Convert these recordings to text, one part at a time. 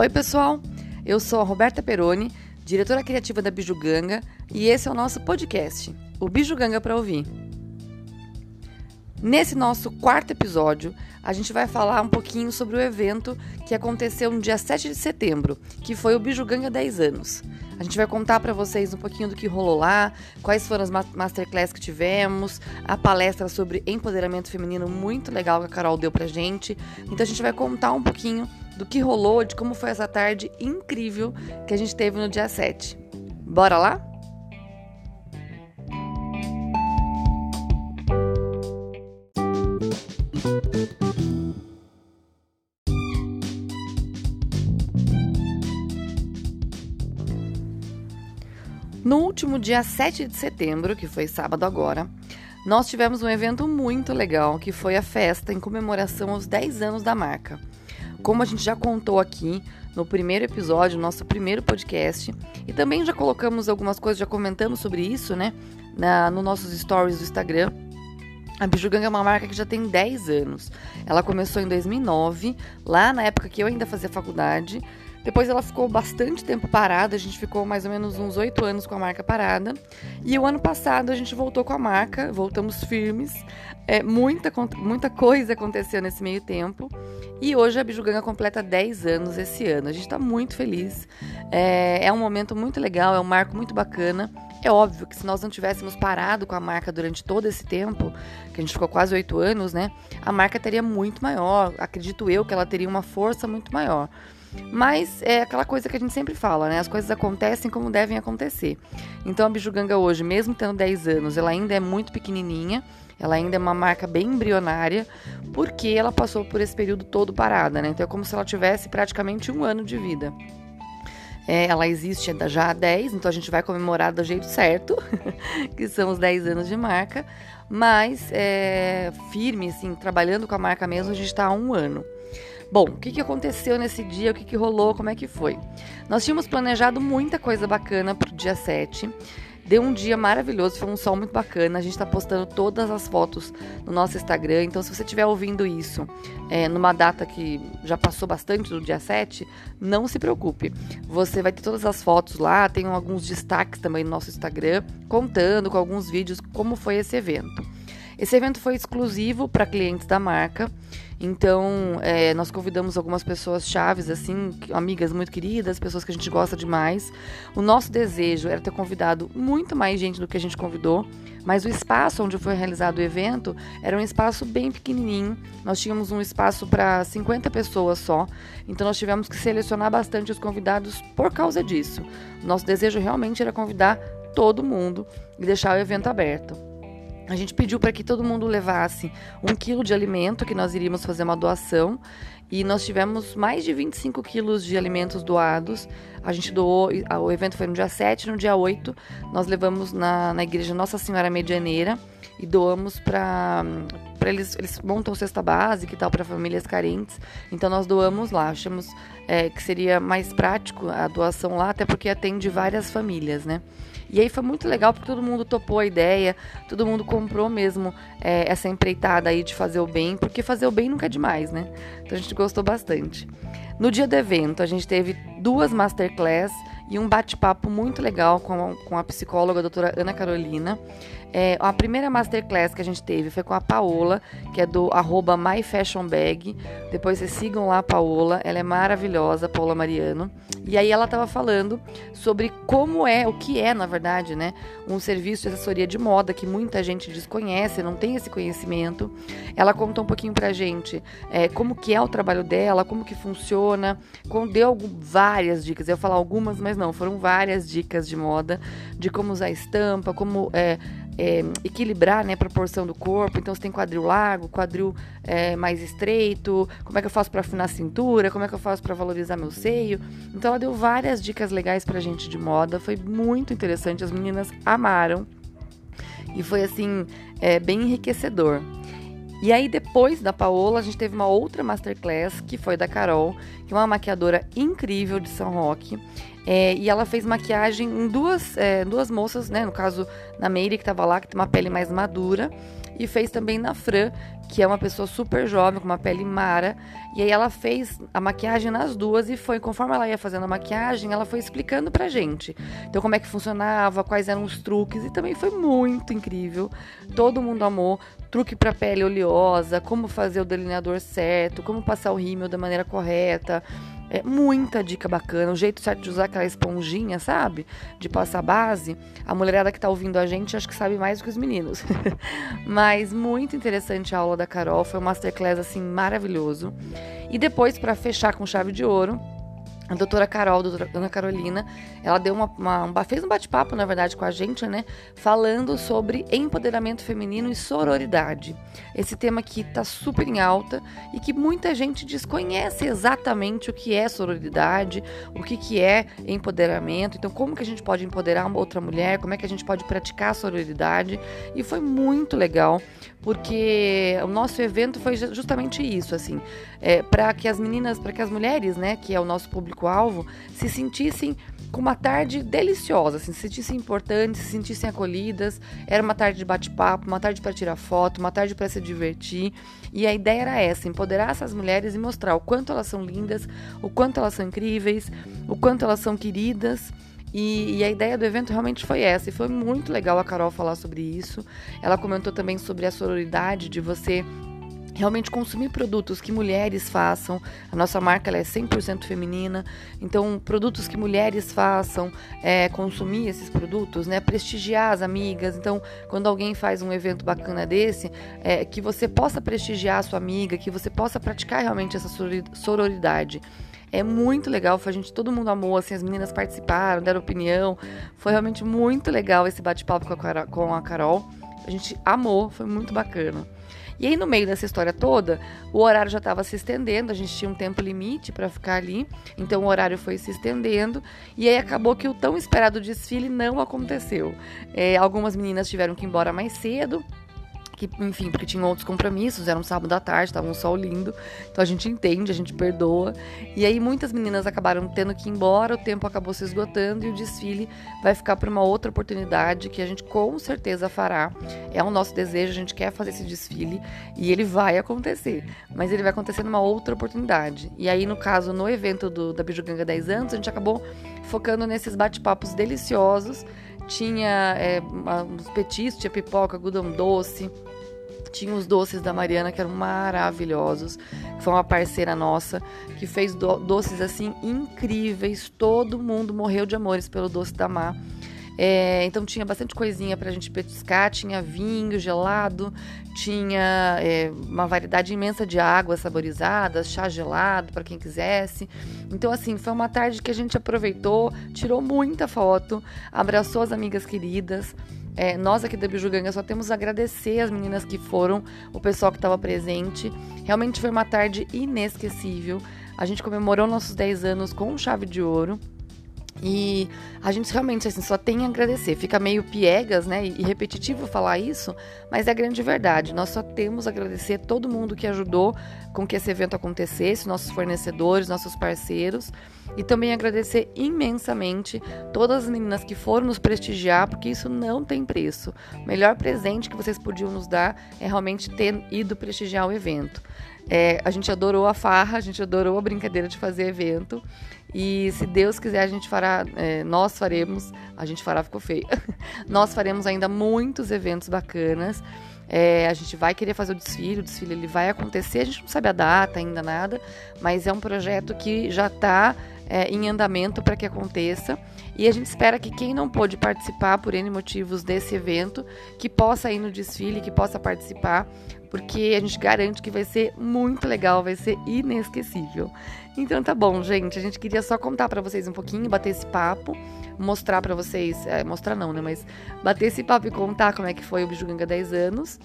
Oi, pessoal. Eu sou a Roberta Peroni, diretora criativa da Bijuganga, e esse é o nosso podcast, o Bijuganga para ouvir. Nesse nosso quarto episódio, a gente vai falar um pouquinho sobre o evento que aconteceu no dia 7 de setembro, que foi o Bijuganga 10 anos. A gente vai contar para vocês um pouquinho do que rolou lá, quais foram as masterclass que tivemos, a palestra sobre empoderamento feminino muito legal que a Carol deu pra gente. Então a gente vai contar um pouquinho do que rolou, de como foi essa tarde incrível que a gente teve no dia 7. Bora lá? No último dia 7 de setembro, que foi sábado agora, nós tivemos um evento muito legal, que foi a festa em comemoração aos 10 anos da marca. Como a gente já contou aqui no primeiro episódio, nosso primeiro podcast, e também já colocamos algumas coisas, já comentamos sobre isso, né, na, no nossos stories do Instagram. A Bijuganga é uma marca que já tem 10 anos. Ela começou em 2009, lá na época que eu ainda fazia faculdade. Depois ela ficou bastante tempo parada, a gente ficou mais ou menos uns oito anos com a marca parada. E o ano passado a gente voltou com a marca, voltamos firmes. É, muita, muita coisa aconteceu nesse meio tempo. E hoje a Bijuganga completa 10 anos esse ano. A gente está muito feliz. É, é um momento muito legal, é um marco muito bacana. É óbvio que se nós não tivéssemos parado com a marca durante todo esse tempo, que a gente ficou quase oito anos, né? A marca teria muito maior. Acredito eu que ela teria uma força muito maior. Mas é aquela coisa que a gente sempre fala, né? As coisas acontecem como devem acontecer. Então a Bijuganga hoje, mesmo tendo 10 anos, ela ainda é muito pequenininha, ela ainda é uma marca bem embrionária, porque ela passou por esse período todo parada, né? Então é como se ela tivesse praticamente um ano de vida. É, ela existe já há 10, então a gente vai comemorar do jeito certo, que são os 10 anos de marca, mas é, firme, assim, trabalhando com a marca mesmo, a gente está há um ano. Bom, o que, que aconteceu nesse dia? O que, que rolou? Como é que foi? Nós tínhamos planejado muita coisa bacana para o dia 7. Deu um dia maravilhoso, foi um sol muito bacana. A gente está postando todas as fotos no nosso Instagram. Então, se você estiver ouvindo isso é, numa data que já passou bastante do dia 7, não se preocupe. Você vai ter todas as fotos lá, tem alguns destaques também no nosso Instagram, contando com alguns vídeos como foi esse evento. Esse evento foi exclusivo para clientes da marca. Então, é, nós convidamos algumas pessoas chaves, assim, amigas muito queridas, pessoas que a gente gosta demais. O nosso desejo era ter convidado muito mais gente do que a gente convidou, mas o espaço onde foi realizado o evento era um espaço bem pequenininho. Nós tínhamos um espaço para 50 pessoas só, então nós tivemos que selecionar bastante os convidados por causa disso. Nosso desejo realmente era convidar todo mundo e deixar o evento aberto. A gente pediu para que todo mundo levasse um quilo de alimento, que nós iríamos fazer uma doação. E nós tivemos mais de 25 quilos de alimentos doados. A gente doou, o evento foi no dia 7, no dia 8, nós levamos na, na igreja Nossa Senhora Medianeira e doamos para eles, eles montam cesta básica e tal para famílias carentes. Então nós doamos lá. Achamos é, que seria mais prático a doação lá, até porque atende várias famílias, né? E aí foi muito legal porque todo mundo topou a ideia, todo mundo comprou mesmo é, essa empreitada aí de fazer o bem, porque fazer o bem nunca é demais, né? Então a gente gostou bastante. No dia do evento, a gente teve duas masterclass e um bate-papo muito legal com a, com a psicóloga a doutora Ana Carolina. É, a primeira masterclass que a gente teve foi com a Paola, que é do arroba MyFashionBag. Depois vocês sigam lá a Paola, ela é maravilhosa, Paola Mariano. E aí ela estava falando sobre como é, o que é, na verdade, né, um serviço de assessoria de moda que muita gente desconhece, não tem esse conhecimento. Ela contou um pouquinho pra gente é, como que é o trabalho dela, como que funciona, deu várias dicas. Eu ia falar algumas, mas não, foram várias dicas de moda, de como usar estampa, como é, é, equilibrar né, a proporção do corpo. Então, você tem quadril largo, quadril é, mais estreito, como é que eu faço para afinar a cintura, como é que eu faço para valorizar meu seio. Então, ela deu várias dicas legais pra gente de moda, foi muito interessante, as meninas amaram. E foi assim, é, bem enriquecedor. E aí, depois da Paola, a gente teve uma outra masterclass, que foi da Carol, que é uma maquiadora incrível de São Roque. É, e ela fez maquiagem em duas, é, duas moças, né? No caso, na Meire, que estava lá, que tem uma pele mais madura. E fez também na Fran, que é uma pessoa super jovem, com uma pele mara. E aí ela fez a maquiagem nas duas e foi, conforme ela ia fazendo a maquiagem, ela foi explicando pra gente. Então, como é que funcionava, quais eram os truques. E também foi muito incrível. Todo mundo amou. Truque para pele oleosa, como fazer o delineador certo, como passar o rímel da maneira correta. É muita dica bacana, o jeito certo de usar aquela esponjinha, sabe? De passar base. A mulherada que tá ouvindo a gente acho que sabe mais do que os meninos. Mas muito interessante a aula da Carol, foi um masterclass assim maravilhoso. E depois para fechar com chave de ouro, a doutora Carol, a doutora Ana Carolina, ela deu uma, uma fez um bate-papo, na verdade, com a gente, né? Falando sobre empoderamento feminino e sororidade. Esse tema que tá super em alta e que muita gente desconhece exatamente o que é sororidade, o que, que é empoderamento. Então, como que a gente pode empoderar uma outra mulher, como é que a gente pode praticar a sororidade. E foi muito legal porque o nosso evento foi justamente isso, assim, é, para que as meninas, para que as mulheres, né, que é o nosso público-alvo, se sentissem com uma tarde deliciosa, assim, se sentissem importantes, se sentissem acolhidas. Era uma tarde de bate-papo, uma tarde para tirar foto, uma tarde para se divertir. E a ideia era essa: empoderar essas mulheres e mostrar o quanto elas são lindas, o quanto elas são incríveis, o quanto elas são queridas. E, e, a ideia do evento realmente foi essa, e foi muito legal a Carol falar sobre isso. Ela comentou também sobre a sororidade de você realmente consumir produtos que mulheres façam. A nossa marca é 100% feminina, então produtos que mulheres façam, é, consumir esses produtos, né, prestigiar as amigas. Então, quando alguém faz um evento bacana desse, é, que você possa prestigiar a sua amiga, que você possa praticar realmente essa sororidade. É muito legal, foi a gente, todo mundo amou, assim, as meninas participaram, deram opinião. Foi realmente muito legal esse bate-papo com a Carol. A gente amou, foi muito bacana. E aí, no meio dessa história toda, o horário já estava se estendendo, a gente tinha um tempo limite para ficar ali, então o horário foi se estendendo, e aí acabou que o tão esperado desfile não aconteceu. É, algumas meninas tiveram que ir embora mais cedo, que, enfim, porque tinham outros compromissos, era um sábado à tarde, estava um sol lindo, então a gente entende, a gente perdoa. E aí muitas meninas acabaram tendo que ir embora, o tempo acabou se esgotando e o desfile vai ficar para uma outra oportunidade que a gente com certeza fará. É o nosso desejo, a gente quer fazer esse desfile e ele vai acontecer, mas ele vai acontecer numa outra oportunidade. E aí, no caso, no evento do, da Bijuganga 10 anos, a gente acabou focando nesses bate-papos deliciosos tinha é, uns petiscos, tinha pipoca, algodão doce. Tinha os doces da Mariana que eram maravilhosos, que foi uma parceira nossa que fez do doces assim incríveis. Todo mundo morreu de amores pelo doce da Mar. É, então tinha bastante coisinha pra gente petiscar, tinha vinho gelado, tinha é, uma variedade imensa de águas saborizadas, chá gelado para quem quisesse. Então, assim, foi uma tarde que a gente aproveitou, tirou muita foto, abraçou as amigas queridas. É, nós aqui da Bijuganga só temos a agradecer as meninas que foram, o pessoal que estava presente. Realmente foi uma tarde inesquecível. A gente comemorou nossos 10 anos com chave de ouro. E a gente realmente assim, só tem a agradecer. Fica meio piegas, né? E repetitivo falar isso, mas é a grande verdade. Nós só temos a agradecer todo mundo que ajudou com que esse evento acontecesse, nossos fornecedores, nossos parceiros. E também agradecer imensamente todas as meninas que foram nos prestigiar, porque isso não tem preço. O melhor presente que vocês podiam nos dar é realmente ter ido prestigiar o evento. É, a gente adorou a farra, a gente adorou a brincadeira de fazer evento. E se Deus quiser, a gente fará, é, nós faremos, a gente fará, ficou feio. nós faremos ainda muitos eventos bacanas. É, a gente vai querer fazer o desfile, o desfile ele vai acontecer, a gente não sabe a data ainda nada, mas é um projeto que já está é, em andamento para que aconteça. E a gente espera que quem não pôde participar por N motivos desse evento, que possa ir no desfile, que possa participar, porque a gente garante que vai ser muito legal, vai ser inesquecível. Então tá bom, gente. A gente queria só contar para vocês um pouquinho, bater esse papo, mostrar para vocês, é, mostrar não, né, mas bater esse papo e contar como é que foi o Bijuganga 10 anos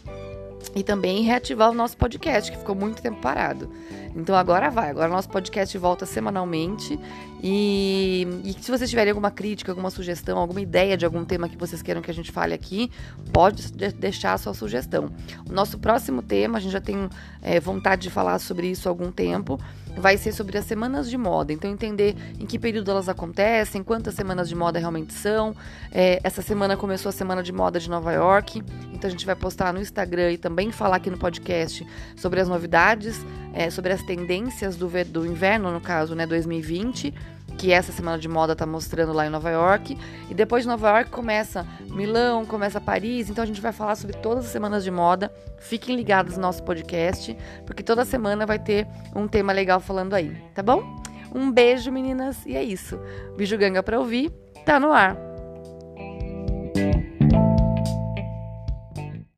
e também reativar o nosso podcast, que ficou muito tempo parado. Então agora vai, agora nosso podcast volta semanalmente. E, e, se vocês tiverem alguma crítica, alguma sugestão, alguma ideia de algum tema que vocês queiram que a gente fale aqui, pode deixar a sua sugestão. O nosso próximo tema, a gente já tem é, vontade de falar sobre isso há algum tempo, vai ser sobre as semanas de moda. Então, entender em que período elas acontecem, quantas semanas de moda realmente são. É, essa semana começou a Semana de Moda de Nova York, então a gente vai postar no Instagram e também falar aqui no podcast sobre as novidades, é, sobre as tendências do, do inverno, no caso, né, 2020 que essa semana de moda está mostrando lá em Nova York. E depois de Nova York começa Milão, começa Paris. Então a gente vai falar sobre todas as semanas de moda. Fiquem ligados no nosso podcast, porque toda semana vai ter um tema legal falando aí, tá bom? Um beijo, meninas, e é isso. Beijo ganga para ouvir, tá no ar.